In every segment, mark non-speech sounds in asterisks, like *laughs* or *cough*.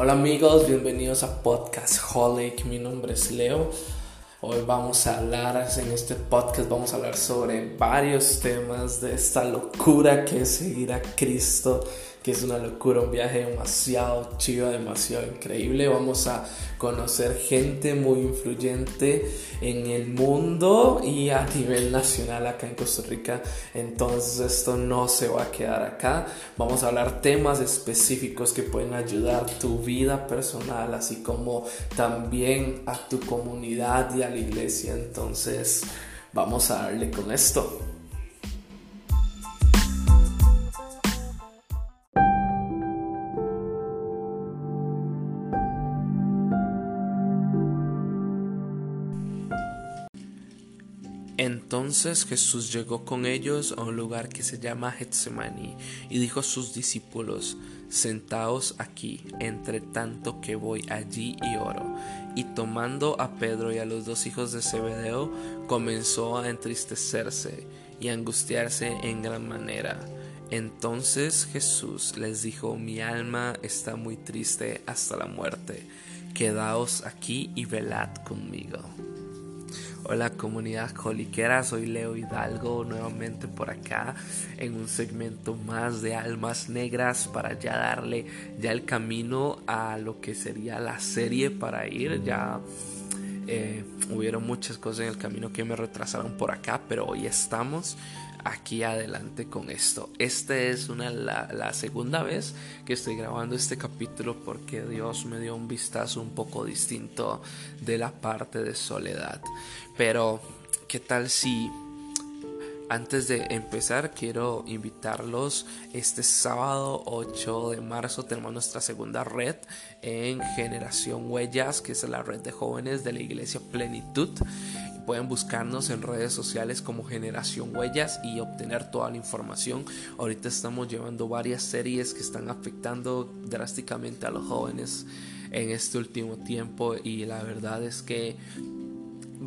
Hola amigos, bienvenidos a Podcast Holic. Mi nombre es Leo. Hoy vamos a hablar en este podcast, vamos a hablar sobre varios temas de esta locura que es seguir a Cristo es una locura, un viaje demasiado chido, demasiado increíble. Vamos a conocer gente muy influyente en el mundo y a nivel nacional acá en Costa Rica. Entonces esto no se va a quedar acá. Vamos a hablar temas específicos que pueden ayudar tu vida personal, así como también a tu comunidad y a la iglesia. Entonces vamos a darle con esto. Entonces Jesús llegó con ellos a un lugar que se llama Getsemaní y dijo a sus discípulos, Sentaos aquí, entre tanto que voy allí y oro. Y tomando a Pedro y a los dos hijos de Zebedeo, comenzó a entristecerse y angustiarse en gran manera. Entonces Jesús les dijo, Mi alma está muy triste hasta la muerte, quedaos aquí y velad conmigo. Hola comunidad coliquera, soy Leo Hidalgo nuevamente por acá en un segmento más de almas negras para ya darle ya el camino a lo que sería la serie para ir. Ya eh, hubieron muchas cosas en el camino que me retrasaron por acá, pero hoy estamos aquí adelante con esto. Esta es una, la, segunda vez que estoy grabando este capítulo porque Dios me dio un vistazo un poco distinto de la parte de soledad. Pero, ¿qué tal si antes de empezar, quiero invitarlos este sábado 8 de marzo tenemos nuestra segunda red en Generación Huellas, que es la red de jóvenes de la Iglesia Plenitud. Pueden buscarnos en redes sociales como Generación Huellas y obtener toda la información. Ahorita estamos llevando varias series que están afectando drásticamente a los jóvenes en este último tiempo y la verdad es que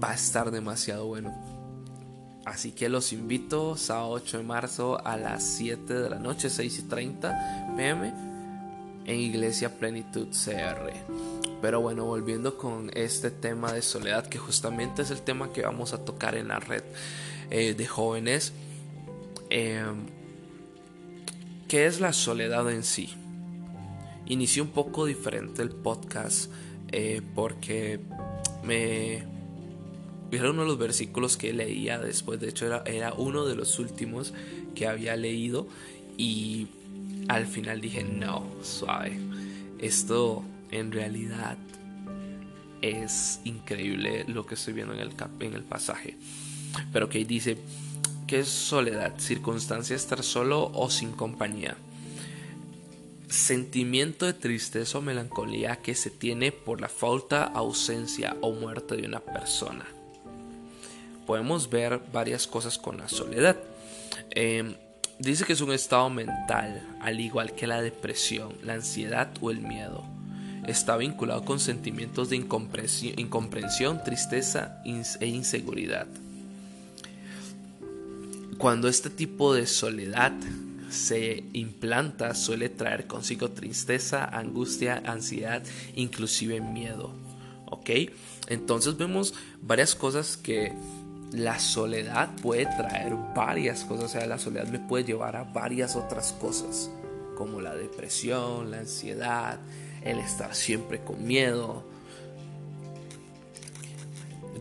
va a estar demasiado bueno Así que los invito sábado 8 de marzo a las 7 de la noche, 6 y 30 pm en Iglesia Plenitud CR. Pero bueno, volviendo con este tema de soledad, que justamente es el tema que vamos a tocar en la red eh, de jóvenes. Em, ¿Qué es la soledad en sí? Inicié un poco diferente el podcast eh, porque me era uno de los versículos que leía después, de hecho era, era uno de los últimos que había leído y al final dije, no, suave, esto en realidad es increíble lo que estoy viendo en el, en el pasaje. Pero que dice, ¿qué es soledad? Circunstancia estar solo o sin compañía. Sentimiento de tristeza o melancolía que se tiene por la falta, ausencia o muerte de una persona podemos ver varias cosas con la soledad. Em, dice que es un estado mental, al igual que la depresión, la ansiedad o el miedo. Está vinculado con sentimientos de incomprensión, tristeza e inseguridad. Cuando este tipo de soledad se implanta, suele traer consigo tristeza, angustia, ansiedad, inclusive miedo. ¿Ok? Entonces vemos varias cosas que la soledad puede traer varias cosas, o sea, la soledad me puede llevar a varias otras cosas, como la depresión, la ansiedad, el estar siempre con miedo.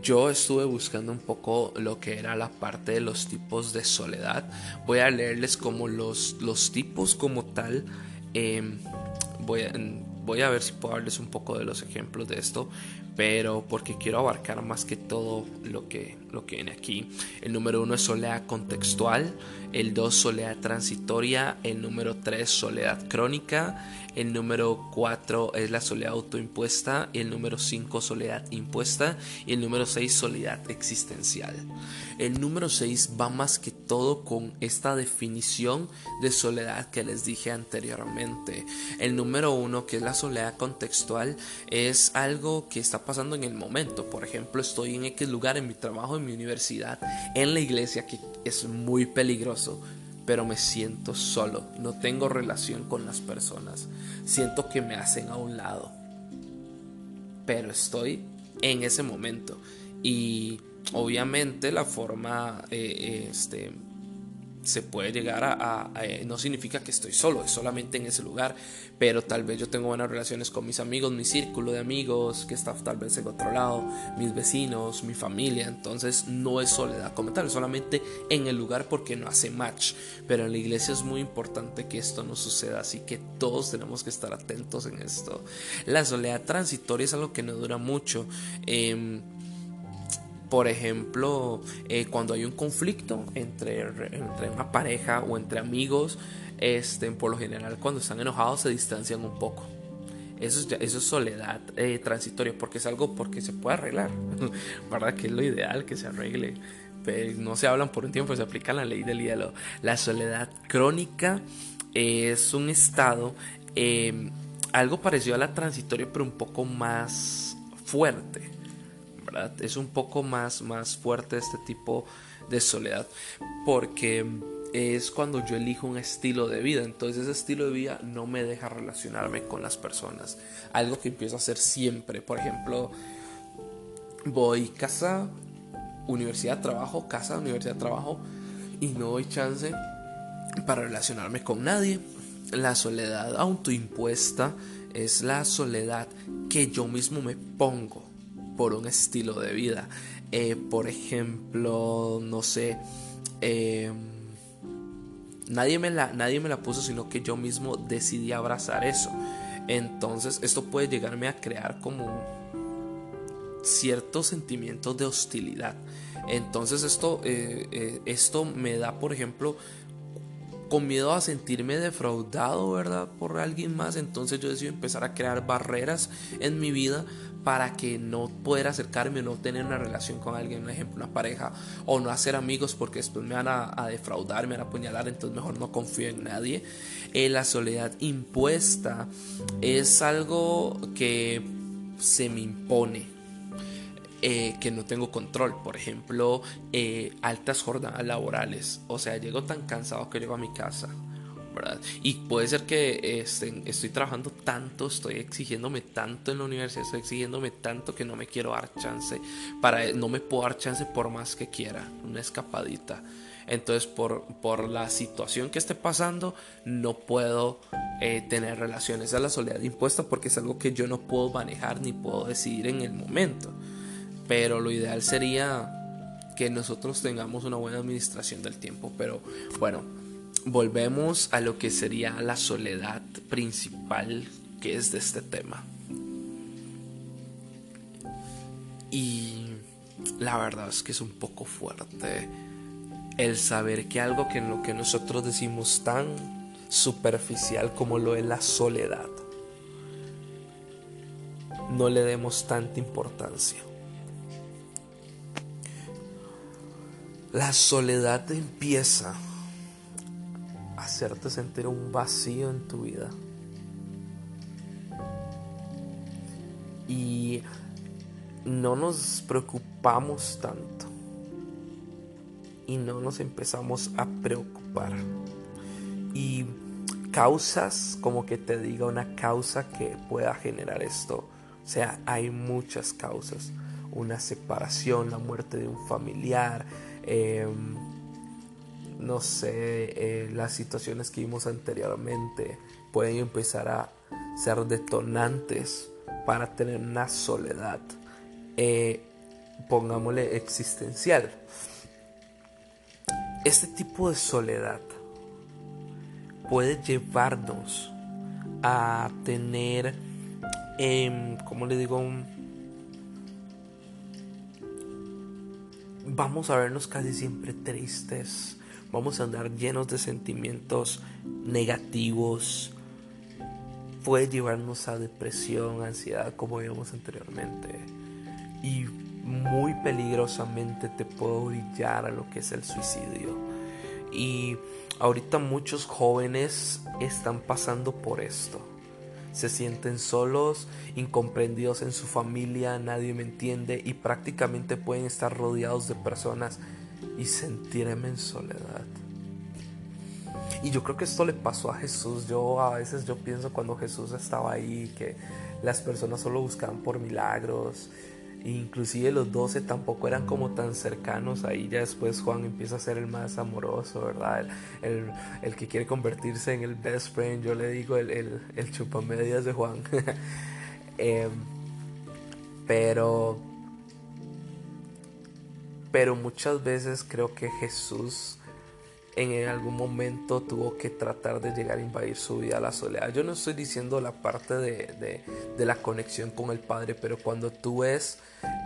Yo estuve buscando un poco lo que era la parte de los tipos de soledad. Voy a leerles como los, los tipos como tal. Em, voy, a, voy a ver si puedo darles un poco de los ejemplos de esto pero porque quiero abarcar más que todo lo que, lo que viene aquí. El número uno es soledad contextual, el dos soledad transitoria, el número tres soledad crónica, el número 4 es la soledad autoimpuesta, el número 5 soledad impuesta y el número 6 soledad existencial. El número 6 va más que todo con esta definición de soledad que les dije anteriormente. El número 1, que es la soledad contextual, es algo que está pasando en el momento. Por ejemplo, estoy en X lugar, en mi trabajo, en mi universidad, en la iglesia, que es muy peligroso pero me siento solo, no tengo relación con las personas, siento que me hacen a un lado, pero estoy en ese momento. Y obviamente la forma eh, este, se puede llegar a, eh, no significa que estoy solo, es solamente en ese lugar, pero tal vez yo tengo buenas relaciones con mis amigos, mi círculo de amigos que está tal vez en otro lado, mis vecinos, mi familia, entonces no es soledad como tal, es solamente en el lugar porque no hace match, pero en la iglesia es muy importante que esto no suceda, así que todos tenemos que estar atentos en esto. La soledad transitoria es algo que no dura mucho. Em, por ejemplo, eh, cuando hay un conflicto entre, entre, una pareja o entre amigos, este, por lo general cuando están enojados se distancian un poco. Eso es, eso es soledad eh, transitoria, porque es algo porque se puede arreglar, *laughs* ¿verdad? Que es lo ideal que se arregle. Pero no se hablan por un tiempo, se aplica la ley del hielo. La soledad crónica es un estado, eh, algo parecido a la transitoria, pero un poco más fuerte es un poco más, más fuerte este tipo de soledad porque es cuando yo elijo un estilo de vida. Entonces ese estilo de vida no me deja relacionarme con las personas. Algo que empiezo a hacer siempre. Por ejemplo, voy casa, universidad, trabajo, casa, universidad, trabajo y no doy chance para relacionarme con nadie. La soledad autoimpuesta es la soledad que yo mismo me pongo por un estilo de vida. Eh, por ejemplo, no sé, em, nadie, me la, nadie me la puso, sino que yo mismo decidí abrazar eso. Entonces, esto puede llegarme a crear como ciertos sentimientos de hostilidad. Entonces, esto, eh, eh, esto me da, por ejemplo, con miedo a sentirme defraudado, ¿verdad? Por alguien más. Entonces yo decido empezar a crear barreras en mi vida para que no poder acercarme o no tener una relación con alguien, un ejemplo, una pareja, o no hacer amigos porque después me van a, defraudar, me van a apuñalar, entonces mejor no confío en nadie. Eh, la soledad impuesta es algo que se me impone, eh, que no tengo control. Por ejemplo, eh, altas jornadas laborales. O sea, llego tan cansado que llego a mi casa y puede ser que este, estoy trabajando tanto, estoy exigiéndome tanto en la universidad, estoy exigiéndome tanto que no me quiero dar chance, para, no me puedo dar chance por más que quiera, una escapadita. Entonces, por, por la situación que esté pasando, no puedo eh, tener relaciones. Es la soledad impuesta porque es algo que yo no puedo manejar ni puedo decidir en el momento. Pero lo ideal sería que nosotros tengamos una buena administración del tiempo. Pero bueno, volvemos a lo que sería la soledad principal que es de este tema. Y la verdad es que es un poco fuerte el saber que algo que en lo que nosotros decimos tan superficial como lo es la soledad, no le demos tanta importancia. La soledad empieza hacerte sentir un vacío en tu vida. Y no nos preocupamos tanto. Y no nos empezamos a preocupar. Y causas, como que te diga una causa que pueda generar esto. O sea, hay muchas causas. Una separación, la muerte de un familiar, eh, no sé, eh, las situaciones que vimos anteriormente pueden empezar a ser detonantes para tener una soledad, eh, pongámosle existencial. Este tipo de soledad puede llevarnos a tener, eh, ¿cómo le digo? Vamos a vernos casi siempre tristes, vamos a andar llenos de sentimientos negativos, puede llevarnos a depresión, ansiedad, como vimos anteriormente. Y muy peligrosamente te puede brillar a lo que es el suicidio. Y ahorita muchos jóvenes están pasando por esto. Se sienten solos, incomprendidos en su familia, nadie me entiende y prácticamente pueden estar rodeados de personas y sentirme en soledad. Y yo creo que esto le pasó a Jesús. Yo a veces yo pienso cuando Jesús estaba ahí que las personas solo buscaban por milagros. Inclusive los doce tampoco eran como tan cercanos. Ahí ya después Juan empieza a ser el más amoroso, ¿verdad? El, el, que quiere convertirse en el best friend. Yo le digo el, el, el chupamedias de Juan. *laughs* Em, pero pero muchas veces creo que Jesús en algún momento tuvo que tratar de llegar a invadir su vida a la soledad. Yo no estoy diciendo la parte de, la conexión con el Padre, pero cuando tú ves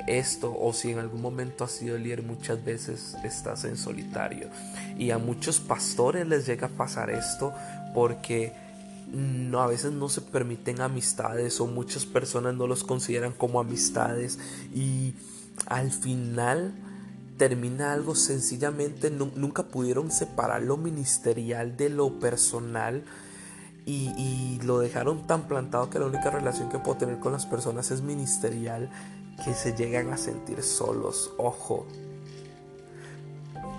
esto o si en algún momento has sido líder, muchas veces estás en solitario. Y a muchos pastores les llega a pasar esto porque no, a veces no se permiten amistades o muchas personas no los consideran como amistades y al final termina algo sencillamente, nunca pudieron separar lo ministerial de lo personal y, lo dejaron tan plantado que la única relación que puedo tener con las personas es ministerial que se llegan a sentir solos. Ojo,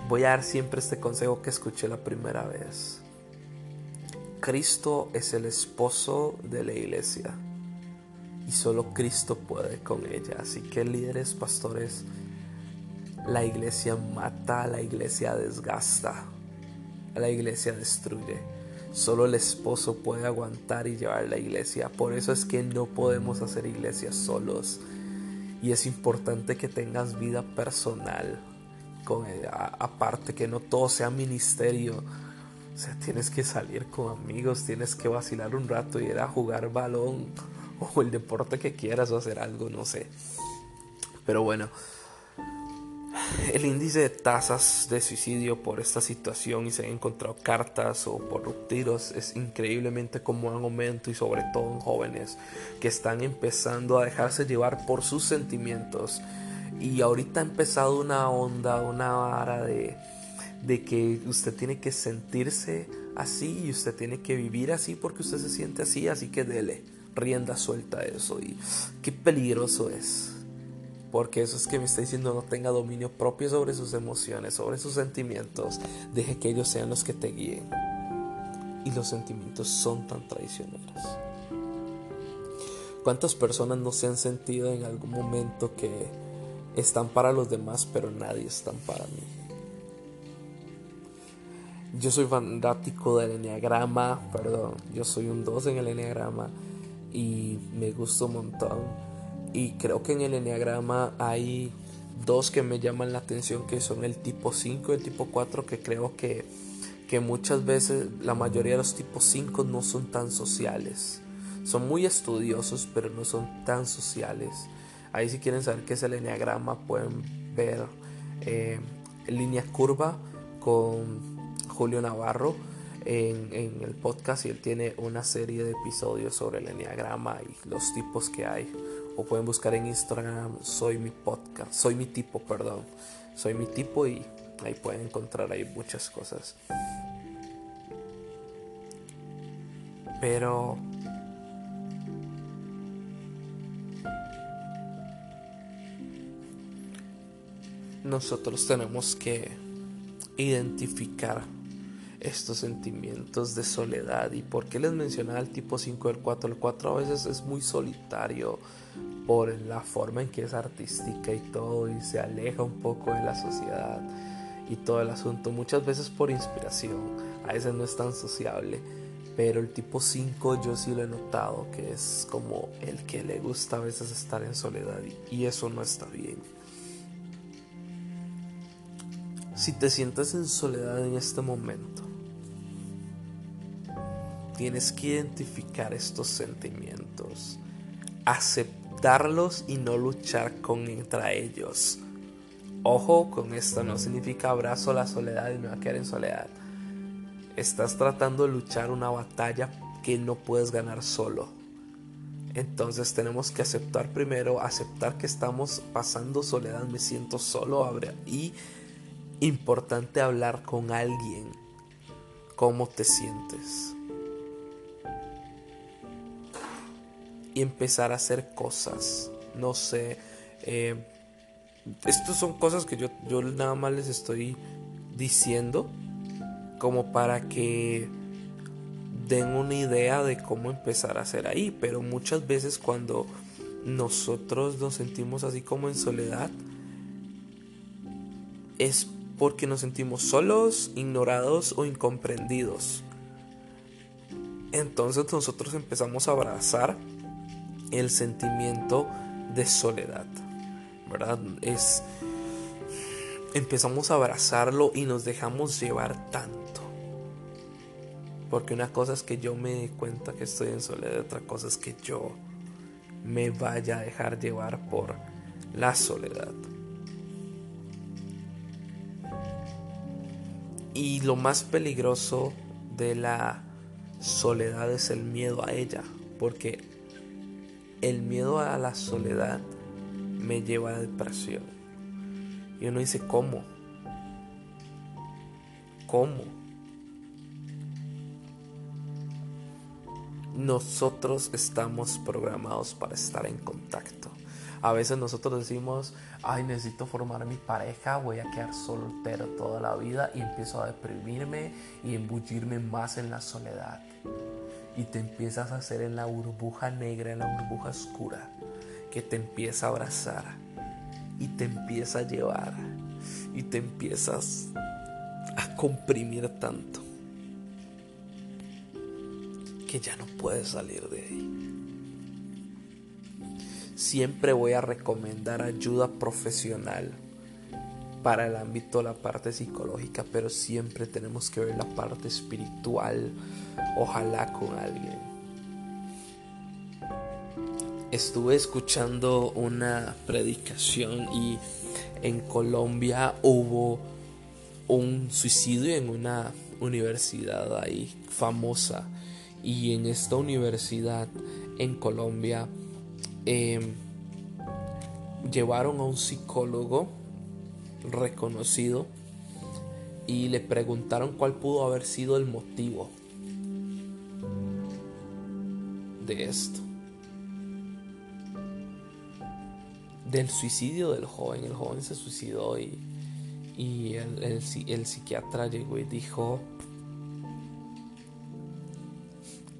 voy a dar siempre este consejo que escuché la primera vez. Cristo es el esposo de la iglesia y solo Cristo puede con ella. Así que líderes, pastores, la iglesia mata, la iglesia desgasta, la iglesia destruye. Solo el esposo puede aguantar y llevar la iglesia. Por eso es que no podemos hacer iglesias solos. Y es importante que tengas vida personal. Con, aparte que no todo sea ministerio. O sea, tienes que salir con amigos, tienes que vacilar un rato y ir a jugar balón *laughs* o el deporte que quieras o hacer algo, no sé. Pero bueno, el índice de tasas de suicidio por esta situación y se han encontrado cartas o por tiros es increíblemente como un aumento y sobre todo en jóvenes que están empezando a dejarse llevar por sus sentimientos. Y ahorita ha empezado una onda, una vara de, de que usted tiene que sentirse así y usted tiene que vivir así porque usted se siente así, así que dele rienda suelta a eso y qué peligroso es porque eso es que me está diciendo no tenga dominio propio sobre sus emociones, sobre sus sentimientos. Deje que ellos sean los que te guíen. Y los sentimientos son tan traicioneros. ¿Cuántas personas no se han sentido en algún momento que están para los demás, pero nadie está para mí? Yo soy fanático del enneagrama, perdón, yo soy un 2 en el enneagrama y me gusta un montón y creo que en el enneagrama hay dos que me llaman la atención que son el tipo 5 y el tipo 4 que creo que, que muchas veces la mayoría de los tipos 5 no son tan sociales. Son muy estudiosos pero no son tan sociales. Ahí si quieren saber qué es el enneagrama pueden ver eh, línea curva con Julio Navarro en, en, el podcast y él tiene una serie de episodios sobre el enneagrama y los tipos que hay o pueden buscar en Instagram soy mi podcast, soy mi tipo, perdón, soy mi tipo y ahí pueden encontrar ahí muchas cosas. Pero nosotros tenemos que identificar estos sentimientos de soledad. ¿Y por qué les mencionaba el tipo 5 del 4? El 4 a veces es muy solitario por la forma en que es artística y todo y se aleja un poco de la sociedad y todo el asunto. Muchas veces por inspiración, a veces no es tan sociable. Pero el tipo 5 yo sí lo he notado que es como el que le gusta a veces estar en soledad y eso no está bien. Si te sientes en soledad en este momento, tienes que identificar estos sentimientos, aceptarlos y no luchar contra ellos. Ojo con esto, no significa abrazo la soledad y me va a quedar en soledad. Estás tratando de luchar una batalla que no puedes ganar solo. Entonces tenemos que aceptar primero, aceptar que estamos pasando soledad, me siento solo y importante hablar con alguien. ¿Cómo te sientes? Y empezar a hacer cosas. No sé. Eh, estas son cosas que yo, yo nada más les estoy diciendo. como para que den una idea de cómo empezar a hacer ahí, pero muchas veces cuando nosotros nos sentimos así como en soledad, es porque nos sentimos solos, ignorados o incomprendidos. Entonces nosotros empezamos a abrazar el sentimiento de soledad, ¿verdad? Es empezamos a abrazarlo y nos dejamos llevar tanto. Porque una cosa es que yo me dé cuenta que estoy en soledad, otra cosa es que yo me vaya a dejar llevar por la soledad. Y lo más peligroso de la soledad es el miedo a ella, porque el miedo a la soledad me lleva a depresión. Y uno dice, ¿cómo? ¿Cómo? Nosotros estamos programados para estar en contacto. A veces nosotros decimos, ay, necesito formar mi pareja, voy a quedar soltero toda la vida y empiezo a deprimirme y embullirme más en la soledad. Y te empiezas a hacer en la burbuja negra, en la burbuja oscura, que te empieza a abrazar y te empieza a llevar y te empiezas a comprimir tanto que ya no puedes salir de ahí. Siempre voy a recomendar ayuda profesional para el ámbito la parte psicológica, pero siempre tenemos que ver la parte espiritual, ojalá con alguien. Estuve escuchando una predicación y en Colombia hubo un suicidio en una universidad ahí famosa y en esta universidad en Colombia Em, llevaron a un psicólogo reconocido y le preguntaron cuál pudo haber sido el motivo de esto. Del suicidio del joven. El joven se suicidó y, y el, el psiquiatra llegó y dijo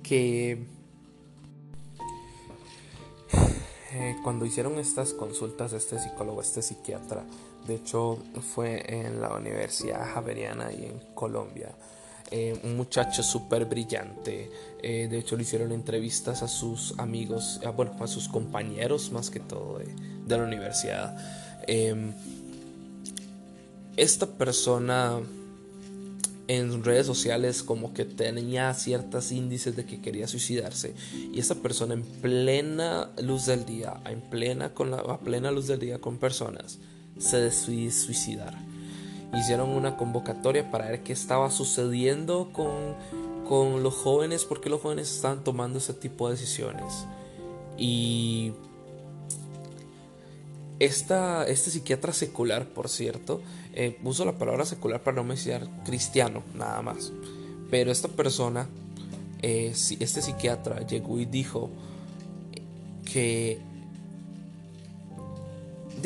que Eh, cuando hicieron estas consultas, este psicólogo, este psiquiatra, de hecho fue en la Universidad Javeriana y en Colombia. Eh, un muchacho súper brillante. Eh, de hecho, le hicieron entrevistas a sus amigos, bueno, a sus compañeros más que todo de, de la universidad. Em, esta persona en redes sociales como que tenía ciertos índices de que quería suicidarse y esta persona en plena luz del día, en plena con la a plena luz del día con personas se decidió suicidar. Hicieron una convocatoria para ver qué estaba sucediendo con, con los jóvenes, porque los jóvenes estaban tomando ese tipo de decisiones. Y esta, este psiquiatra secular, por cierto, eh, uso la palabra secular para no mencionar cristiano, nada más. Pero esta persona, eh, este psiquiatra, llegó y dijo que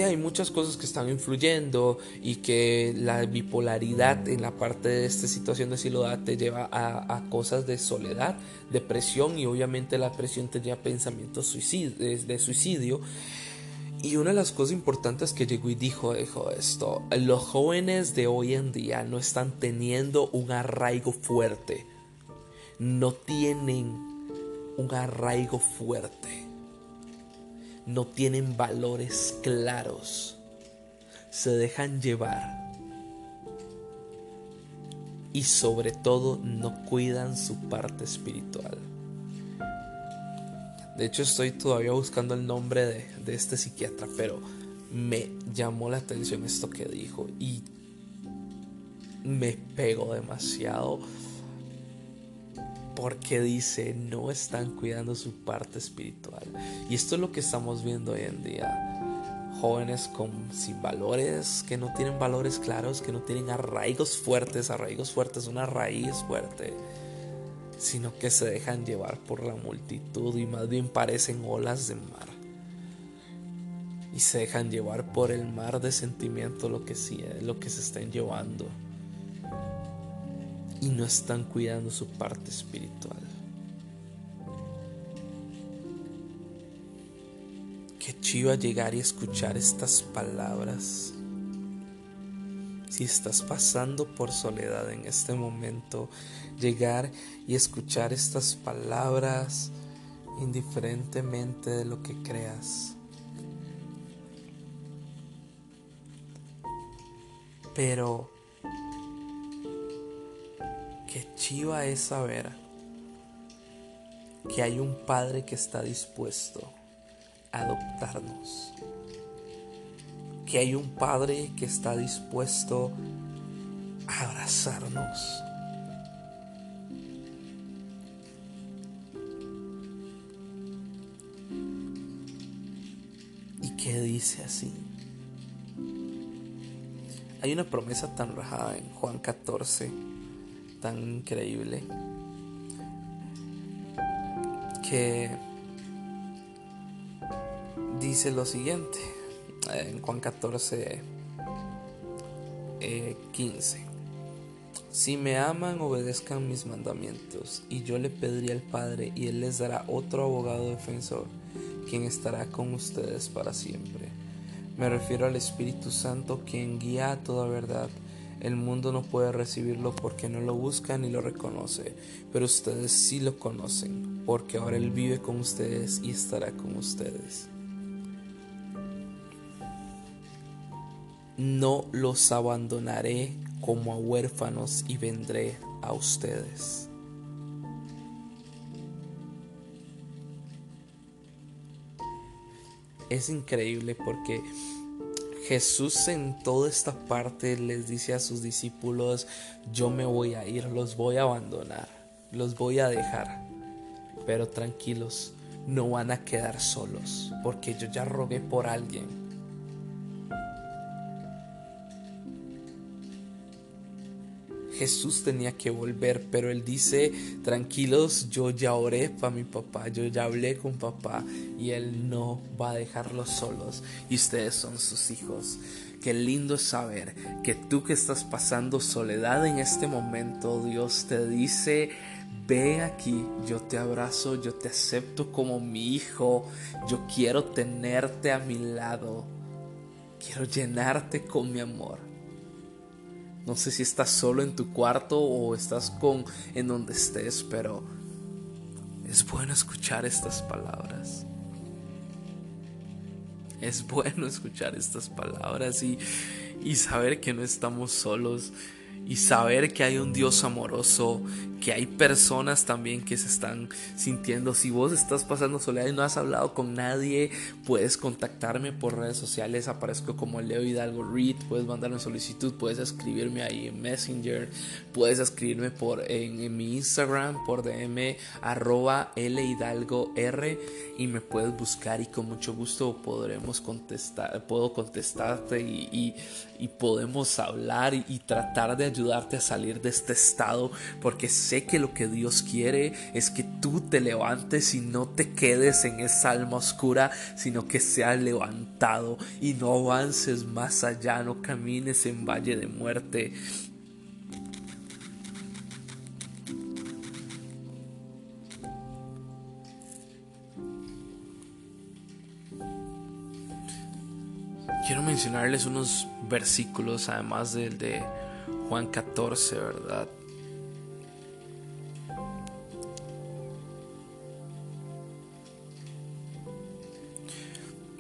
de hay muchas cosas que están influyendo y que la bipolaridad en la parte de esta situación de soledad te lleva a, cosas de soledad, depresión y obviamente la depresión te lleva a pensamientos de suicidio. Y una de las cosas importantes que llegó y dijo, dijo esto, los jóvenes de hoy en día no están teniendo un arraigo fuerte, no tienen un arraigo fuerte, no tienen valores claros, se dejan llevar. Y sobre todo no cuidan su parte espiritual. De hecho, estoy todavía buscando el nombre de, este psiquiatra, pero me llamó la atención esto que dijo y me pegó demasiado porque dice no están cuidando su parte espiritual y esto es lo que estamos viendo hoy en día jóvenes sin valores que no tienen valores claros que no tienen arraigos fuertes arraigos fuertes una raíz fuerte sino que se dejan llevar por la multitud y más bien parecen olas de mar. Y se dejan llevar por el mar de sentimientos lo que, sí, lo que se estén llevando. Y no están cuidando su parte espiritual. Qué chiva llegar y escuchar estas palabras. Si estás pasando por soledad en este momento, llegar y escuchar estas palabras indiferentemente de lo que creas. Pero qué chiva es saber que hay un Padre que está dispuesto a adoptarnos. Que hay un Padre que está dispuesto a abrazarnos. Y que dice así. Hay una promesa tan rajada en Juan 14, tan increíble, que dice lo siguiente, en Juan 14, 15. Eh, si me aman, obedezcan mis mandamientos, y yo le pediría al Padre, y Él les dará otro abogado defensor, quien estará con ustedes para siempre me refiero al Espíritu Santo quien guía a toda verdad. El mundo no puede recibirlo porque no lo busca ni lo reconoce, pero ustedes sí lo conocen, porque ahora Él vive con ustedes y estará con ustedes. No los abandonaré como a huérfanos y vendré a ustedes. es increíble porque Jesús en toda esta parte les dice a sus discípulos, yo me voy a ir, los voy a abandonar, los voy a dejar, pero tranquilos, no van a quedar solos, porque yo ya rogué por alguien Jesús tenía que volver, pero él dice, tranquilos, yo ya oré para mi papá, yo ya hablé con papá y él no va a dejarlos solos y ustedes son sus hijos. Qué lindo saber que tú que estás pasando soledad en este momento, Dios te dice, ve aquí, yo te abrazo, yo te acepto como mi hijo, yo quiero tenerte a mi lado, quiero llenarte con mi amor. No sé si estás solo en tu cuarto o estás con en donde estés, pero es bueno escuchar estas palabras. Es bueno escuchar estas palabras y, y saber que no estamos solos y saber que hay un Dios amoroso, que hay personas también que se están sintiendo. Si vos estás pasando soledad y no has hablado con nadie, puedes contactarme por redes sociales. Aparezco como Leo Hidalgo Reed. Puedes mandarme solicitud, puedes escribirme ahí en Messenger, puedes escribirme por en, mi Instagram por DM arroba L Hidalgo R y me puedes buscar y con mucho gusto podremos contestar, puedo contestarte y, y, podemos hablar y, y tratar de ayudarte a salir de este estado porque sé que lo que Dios quiere es que tú te levantes y no te quedes en esa alma oscura, sino que seas levantado y no avances más allá, no camines en valle de muerte. Quiero mencionarles unos versículos, además del de Juan 14, ¿verdad?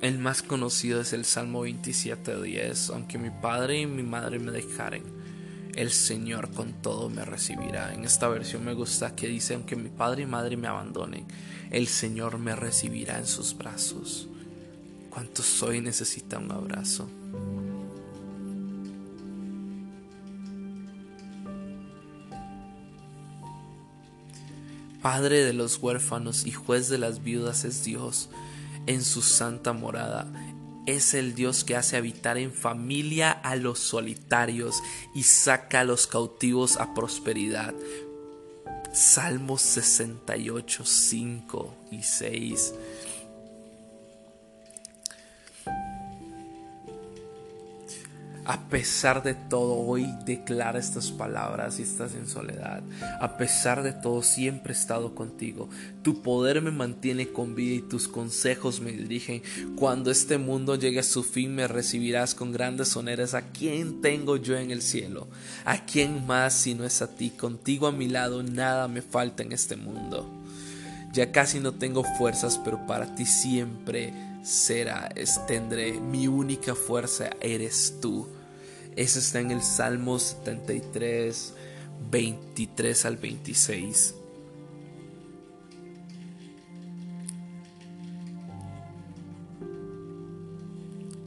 El más conocido es el Salmo 27.10. Aunque mi padre y mi madre me dejaren, el Señor con todo me recibirá. En esta versión me gusta que dice, aunque mi padre y madre me abandonen, el Señor me recibirá en sus brazos. ¿Cuánto soy necesita un abrazo? Padre de los huérfanos y juez de las viudas es Dios en su santa morada. Es el Dios que hace habitar en familia a los solitarios y saca a los cautivos a prosperidad. Salmos 68, 5 y 6. A pesar de todo, hoy declara estas palabras y estás en soledad. A pesar de todo, siempre he estado contigo. Tu poder me mantiene con vida y tus consejos me dirigen. Cuando este mundo llegue a su fin, me recibirás con grandes honores. ¿A quién tengo yo en el cielo? ¿A quién más si no es a ti? Contigo a mi lado, nada me falta en este mundo. Ya casi no tengo fuerzas, pero para ti siempre será, tendré mi única fuerza, eres tú. Eso está en el Salmo 73, 23 al 26.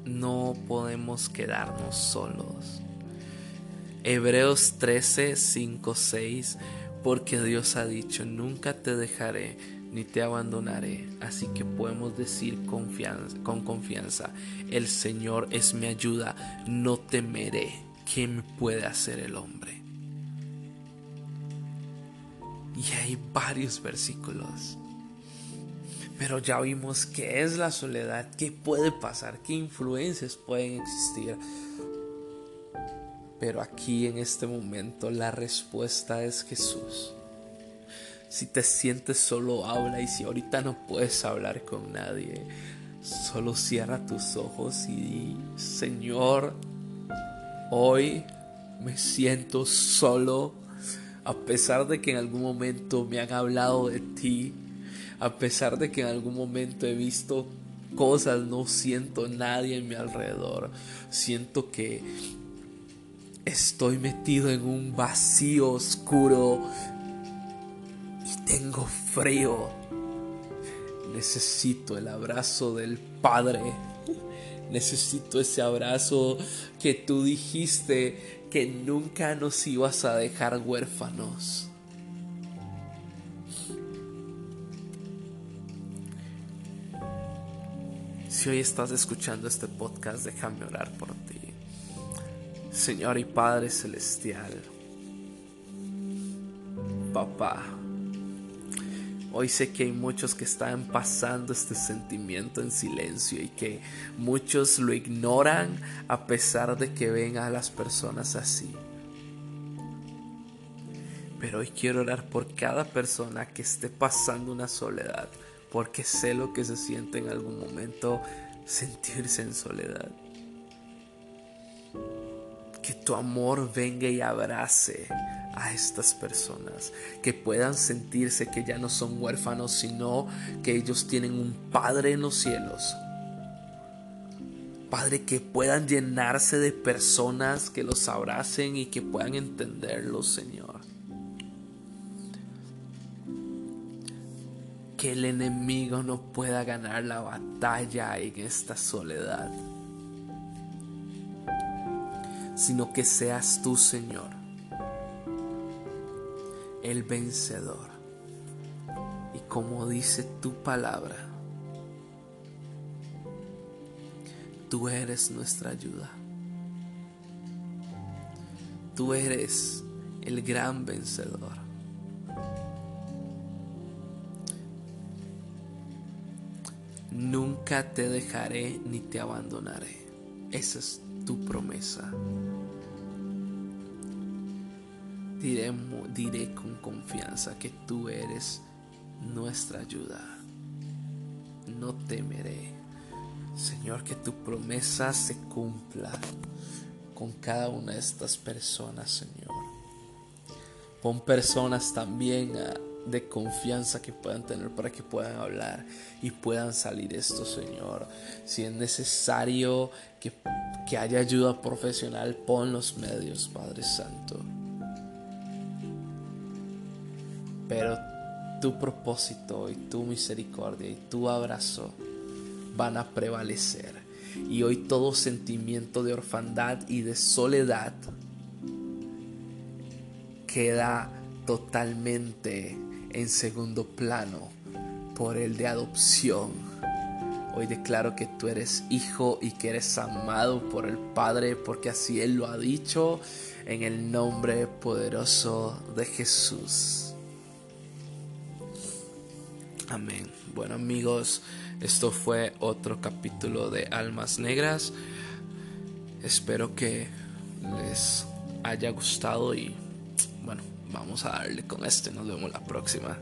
No podemos quedarnos solos. Hebreos 13, 5, 6, porque Dios ha dicho, nunca te dejaré ni te abandonaré. Así que podemos decir con confianza, el Señor es mi ayuda, no temeré. ¿Qué me puede hacer el hombre? Y hay varios versículos. Pero ya vimos qué es la soledad, qué puede pasar, qué influencias pueden existir. Pero aquí en este momento la respuesta es Jesús. Si te sientes solo, habla. Y si ahorita no puedes hablar con nadie, solo cierra tus ojos y di, Señor, hoy me siento solo. A pesar de que en algún momento me han hablado de ti, a pesar de que en algún momento he visto cosas, no siento nadie en mi alrededor. Siento que estoy metido en un vacío oscuro tengo frío. Necesito el abrazo del Padre. Necesito ese abrazo que tú dijiste que nunca nos ibas a dejar huérfanos. Si hoy estás escuchando este podcast, déjame orar por ti. Señor y Padre Celestial, papá, Hoy sé que hay muchos que están pasando este sentimiento en silencio y que muchos lo ignoran a pesar de que ven a las personas así. Pero hoy quiero orar por cada persona que esté pasando una soledad, porque sé lo que se siente en algún momento sentirse en soledad. Que tu amor venga y abrace a estas personas, que puedan sentirse que ya no son huérfanos, sino que ellos tienen un Padre en los cielos. Padre, que puedan llenarse de personas que los abracen y que puedan entenderlos, Señor. Que el enemigo no pueda ganar la batalla en esta soledad, sino que seas tú, Señor el vencedor. Y como dice tu palabra, tú eres nuestra ayuda. Tú eres el gran vencedor. Nunca te dejaré ni te abandonaré. Esa es tu promesa diré, con confianza que tú eres nuestra ayuda. No temeré. Señor, que tu promesa se cumpla con cada una de estas personas, Señor. Pon personas también ah, de confianza que puedan tener para que puedan hablar y puedan salir esto, Señor. Si es necesario que, que haya ayuda profesional, pon los medios, Padre Santo. Pero tu propósito y tu misericordia y tu abrazo van a prevalecer. Y hoy todo sentimiento de orfandad y de soledad queda totalmente en segundo plano por el de adopción. Hoy declaro que tú eres hijo y que eres amado por el Padre porque así Él lo ha dicho en el nombre poderoso de Jesús. Amén. Bueno amigos, esto fue otro capítulo de Almas Negras. Espero que les haya gustado y bueno, vamos a darle con este. Nos vemos la próxima.